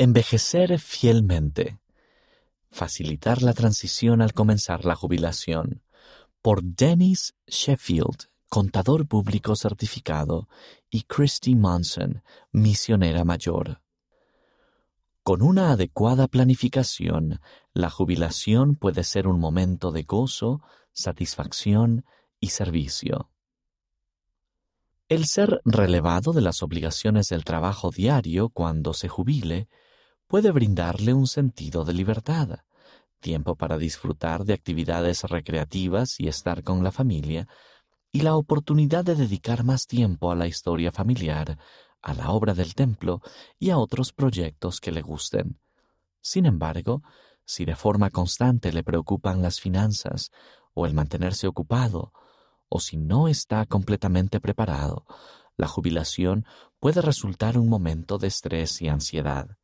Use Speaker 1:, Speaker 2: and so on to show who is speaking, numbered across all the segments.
Speaker 1: Envejecer fielmente. Facilitar la transición al comenzar la jubilación. Por Dennis Sheffield, contador público certificado, y Christy Monson, misionera mayor. Con una adecuada planificación, la jubilación puede ser un momento de gozo, satisfacción y servicio. El ser relevado de las obligaciones del trabajo diario cuando se jubile puede brindarle un sentido de libertad, tiempo para disfrutar de actividades recreativas y estar con la familia, y la oportunidad de dedicar más tiempo a la historia familiar, a la obra del templo y a otros proyectos que le gusten. Sin embargo, si de forma constante le preocupan las finanzas o el mantenerse ocupado, o si no está completamente preparado, la jubilación puede resultar un momento de estrés y ansiedad.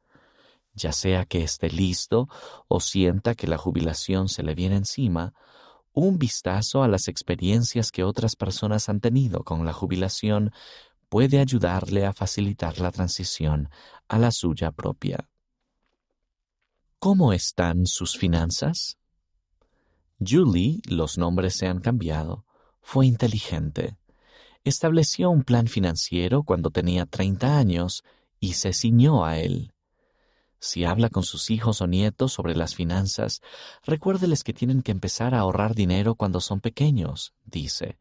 Speaker 1: Ya sea que esté listo o sienta que la jubilación se le viene encima, un vistazo a las experiencias que otras personas han tenido con la jubilación puede ayudarle a facilitar la transición a la suya propia. ¿Cómo están sus finanzas? Julie, los nombres se han cambiado, fue inteligente. Estableció un plan financiero cuando tenía 30 años y se ciñó a él. Si habla con sus hijos o nietos sobre las finanzas, recuérdeles que tienen que empezar a ahorrar dinero cuando son pequeños, dice.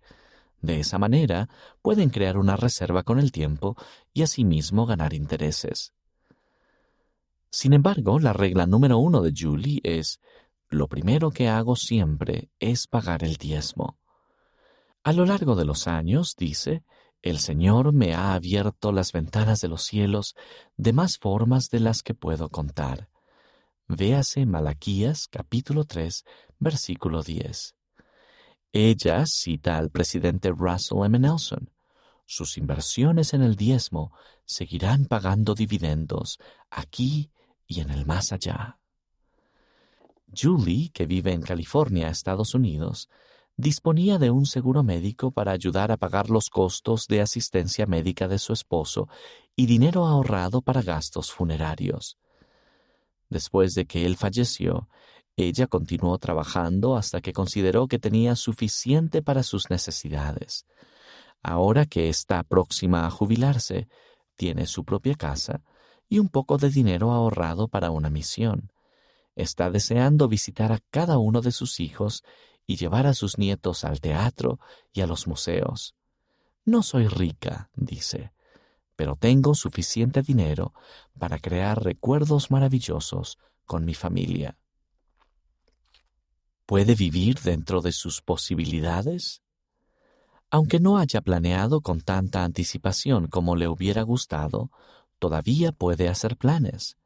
Speaker 1: De esa manera pueden crear una reserva con el tiempo y asimismo ganar intereses. Sin embargo, la regla número uno de Julie es, lo primero que hago siempre es pagar el diezmo. A lo largo de los años, dice, el Señor me ha abierto las ventanas de los cielos de más formas de las que puedo contar. Véase Malaquías capítulo 3, versículo 10. Ella cita al presidente Russell M. Nelson. Sus inversiones en el diezmo seguirán pagando dividendos aquí y en el más allá. Julie, que vive en California, Estados Unidos, disponía de un seguro médico para ayudar a pagar los costos de asistencia médica de su esposo y dinero ahorrado para gastos funerarios. Después de que él falleció, ella continuó trabajando hasta que consideró que tenía suficiente para sus necesidades. Ahora que está próxima a jubilarse, tiene su propia casa y un poco de dinero ahorrado para una misión. Está deseando visitar a cada uno de sus hijos y llevar a sus nietos al teatro y a los museos. No soy rica, dice, pero tengo suficiente dinero para crear recuerdos maravillosos con mi familia. ¿Puede vivir dentro de sus posibilidades? Aunque no haya planeado con tanta anticipación como le hubiera gustado, todavía puede hacer planes.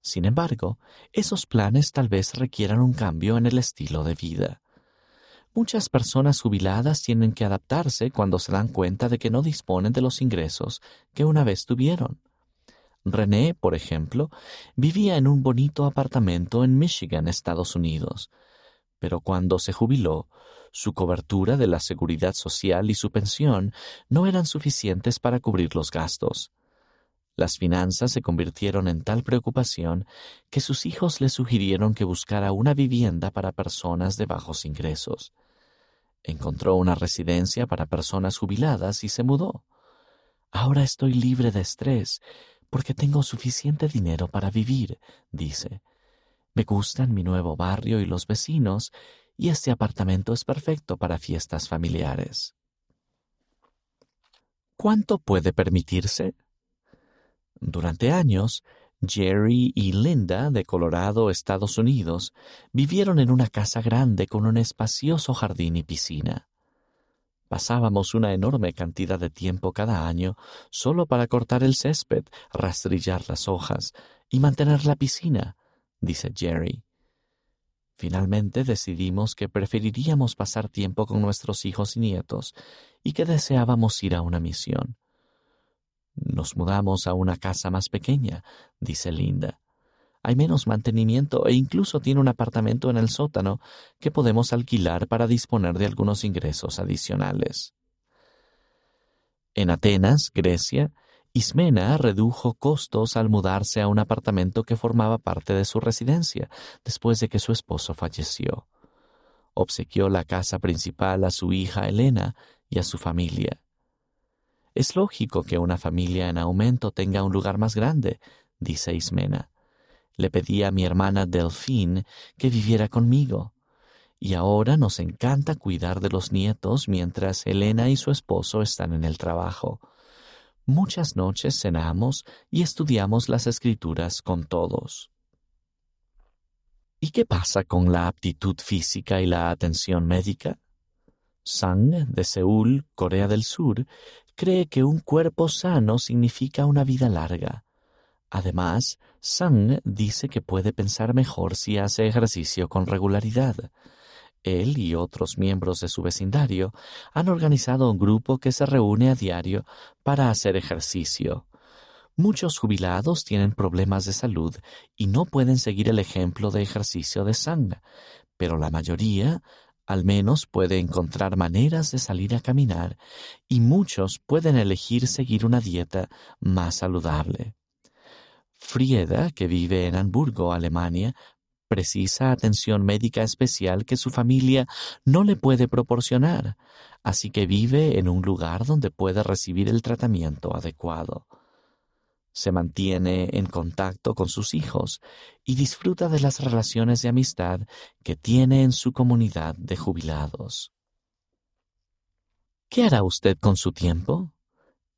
Speaker 1: Sin embargo, esos planes tal vez requieran un cambio en el estilo de vida. Muchas personas jubiladas tienen que adaptarse cuando se dan cuenta de que no disponen de los ingresos que una vez tuvieron. René, por ejemplo, vivía en un bonito apartamento en Michigan, Estados Unidos, pero cuando se jubiló, su cobertura de la seguridad social y su pensión no eran suficientes para cubrir los gastos. Las finanzas se convirtieron en tal preocupación que sus hijos le sugirieron que buscara una vivienda para personas de bajos ingresos. Encontró una residencia para personas jubiladas y se mudó. Ahora estoy libre de estrés porque tengo suficiente dinero para vivir, dice. Me gustan mi nuevo barrio y los vecinos, y este apartamento es perfecto para fiestas familiares. ¿Cuánto puede permitirse? Durante años, Jerry y Linda, de Colorado, Estados Unidos, vivieron en una casa grande con un espacioso jardín y piscina. Pasábamos una enorme cantidad de tiempo cada año solo para cortar el césped, rastrillar las hojas y mantener la piscina, dice Jerry. Finalmente decidimos que preferiríamos pasar tiempo con nuestros hijos y nietos y que deseábamos ir a una misión. Nos mudamos a una casa más pequeña, dice Linda. Hay menos mantenimiento e incluso tiene un apartamento en el sótano que podemos alquilar para disponer de algunos ingresos adicionales. En Atenas, Grecia, Ismena redujo costos al mudarse a un apartamento que formaba parte de su residencia después de que su esposo falleció. Obsequió la casa principal a su hija Elena y a su familia. Es lógico que una familia en aumento tenga un lugar más grande, dice Ismena. Le pedí a mi hermana Delphine que viviera conmigo. Y ahora nos encanta cuidar de los nietos mientras Elena y su esposo están en el trabajo. Muchas noches cenamos y estudiamos las escrituras con todos. ¿Y qué pasa con la aptitud física y la atención médica? Sang, de Seúl, Corea del Sur, cree que un cuerpo sano significa una vida larga. Además, Sang dice que puede pensar mejor si hace ejercicio con regularidad. Él y otros miembros de su vecindario han organizado un grupo que se reúne a diario para hacer ejercicio. Muchos jubilados tienen problemas de salud y no pueden seguir el ejemplo de ejercicio de Sang, pero la mayoría al menos puede encontrar maneras de salir a caminar y muchos pueden elegir seguir una dieta más saludable. Frieda, que vive en Hamburgo, Alemania, precisa atención médica especial que su familia no le puede proporcionar, así que vive en un lugar donde puede recibir el tratamiento adecuado. Se mantiene en contacto con sus hijos y disfruta de las relaciones de amistad que tiene en su comunidad de jubilados. ¿Qué hará usted con su tiempo?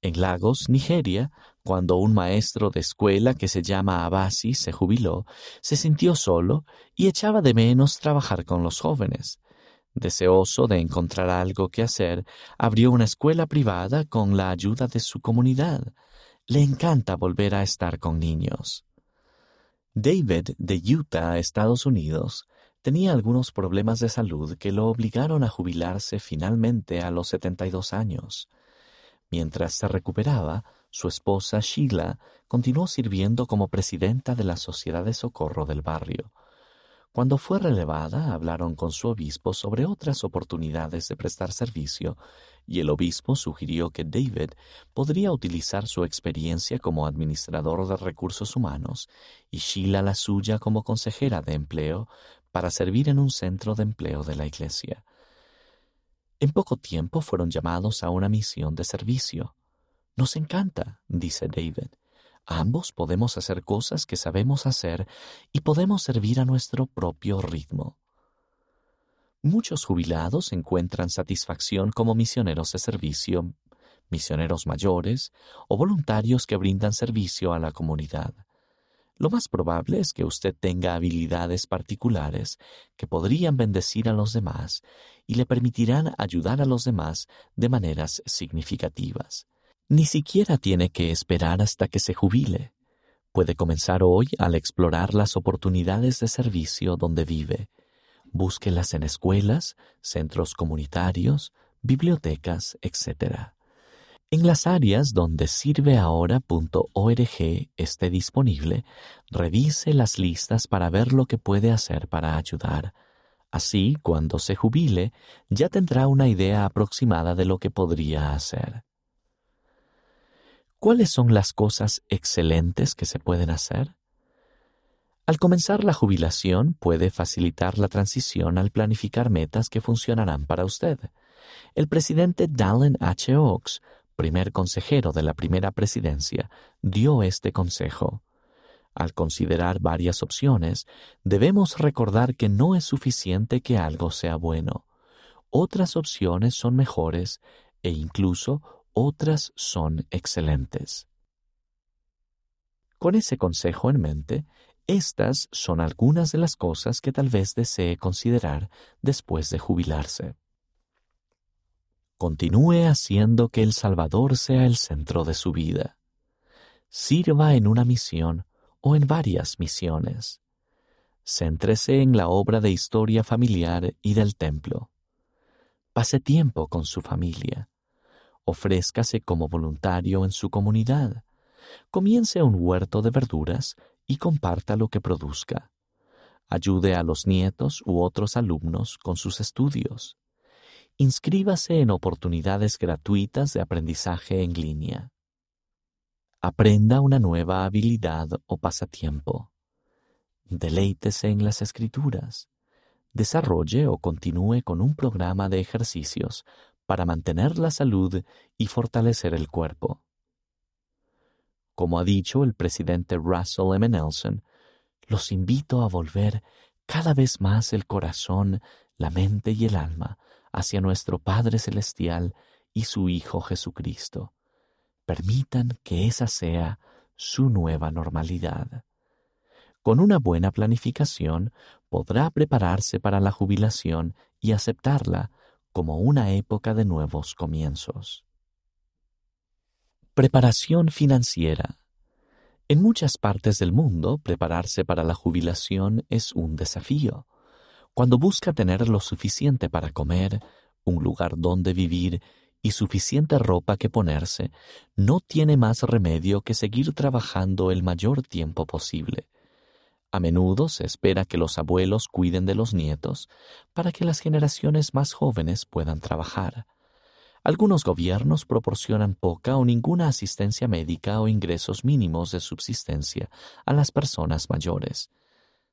Speaker 1: En Lagos, Nigeria, cuando un maestro de escuela que se llama Abasi se jubiló, se sintió solo y echaba de menos trabajar con los jóvenes. Deseoso de encontrar algo que hacer, abrió una escuela privada con la ayuda de su comunidad. Le encanta volver a estar con niños. David, de Utah, Estados Unidos, tenía algunos problemas de salud que lo obligaron a jubilarse finalmente a los 72 años. Mientras se recuperaba, su esposa Sheila continuó sirviendo como presidenta de la Sociedad de Socorro del barrio. Cuando fue relevada, hablaron con su obispo sobre otras oportunidades de prestar servicio y el obispo sugirió que David podría utilizar su experiencia como administrador de recursos humanos y Sheila la suya como consejera de empleo para servir en un centro de empleo de la iglesia. En poco tiempo fueron llamados a una misión de servicio. Nos encanta, dice David. Ambos podemos hacer cosas que sabemos hacer y podemos servir a nuestro propio ritmo. Muchos jubilados encuentran satisfacción como misioneros de servicio, misioneros mayores o voluntarios que brindan servicio a la comunidad. Lo más probable es que usted tenga habilidades particulares que podrían bendecir a los demás y le permitirán ayudar a los demás de maneras significativas. Ni siquiera tiene que esperar hasta que se jubile. Puede comenzar hoy al explorar las oportunidades de servicio donde vive Búsquelas en escuelas, centros comunitarios, bibliotecas, etc. En las áreas donde sirveahora.org esté disponible, revise las listas para ver lo que puede hacer para ayudar. Así, cuando se jubile, ya tendrá una idea aproximada de lo que podría hacer. ¿Cuáles son las cosas excelentes que se pueden hacer? Al comenzar la jubilación puede facilitar la transición al planificar metas que funcionarán para usted. El presidente Dallin H. Oaks, primer consejero de la primera presidencia, dio este consejo. Al considerar varias opciones, debemos recordar que no es suficiente que algo sea bueno. Otras opciones son mejores e incluso otras son excelentes. Con ese consejo en mente, estas son algunas de las cosas que tal vez desee considerar después de jubilarse. Continúe haciendo que El Salvador sea el centro de su vida. Sirva en una misión o en varias misiones. Céntrese en la obra de historia familiar y del templo. Pase tiempo con su familia. Ofrézcase como voluntario en su comunidad. Comience un huerto de verduras y comparta lo que produzca. Ayude a los nietos u otros alumnos con sus estudios. Inscríbase en oportunidades gratuitas de aprendizaje en línea. Aprenda una nueva habilidad o pasatiempo. Deleítese en las escrituras. Desarrolle o continúe con un programa de ejercicios para mantener la salud y fortalecer el cuerpo. Como ha dicho el presidente Russell M. Nelson, los invito a volver cada vez más el corazón, la mente y el alma hacia nuestro Padre Celestial y su Hijo Jesucristo permitan que esa sea su nueva normalidad. Con una buena planificación podrá prepararse para la jubilación y aceptarla como una época de nuevos comienzos. Preparación financiera. En muchas partes del mundo, prepararse para la jubilación es un desafío. Cuando busca tener lo suficiente para comer, un lugar donde vivir y suficiente ropa que ponerse, no tiene más remedio que seguir trabajando el mayor tiempo posible. A menudo se espera que los abuelos cuiden de los nietos para que las generaciones más jóvenes puedan trabajar. Algunos gobiernos proporcionan poca o ninguna asistencia médica o ingresos mínimos de subsistencia a las personas mayores.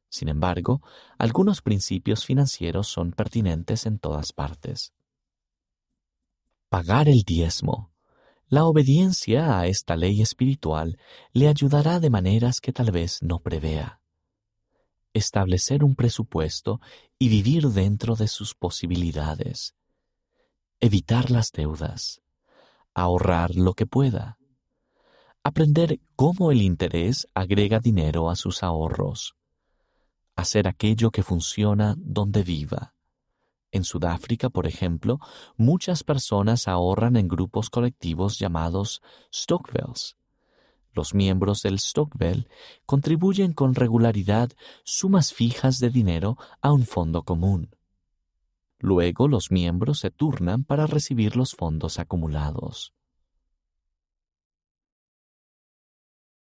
Speaker 1: Sin embargo, algunos principios financieros son pertinentes en todas partes. Pagar el diezmo. La obediencia a esta ley espiritual le ayudará de maneras que tal vez no prevea. Establecer un presupuesto y vivir dentro de sus posibilidades. Evitar las deudas. Ahorrar lo que pueda. Aprender cómo el interés agrega dinero a sus ahorros. Hacer aquello que funciona donde viva en Sudáfrica, por ejemplo, muchas personas ahorran en grupos colectivos llamados Stokvels. Los miembros del Stokvel contribuyen con regularidad sumas fijas de dinero a un fondo común. Luego los miembros se turnan para recibir los fondos acumulados.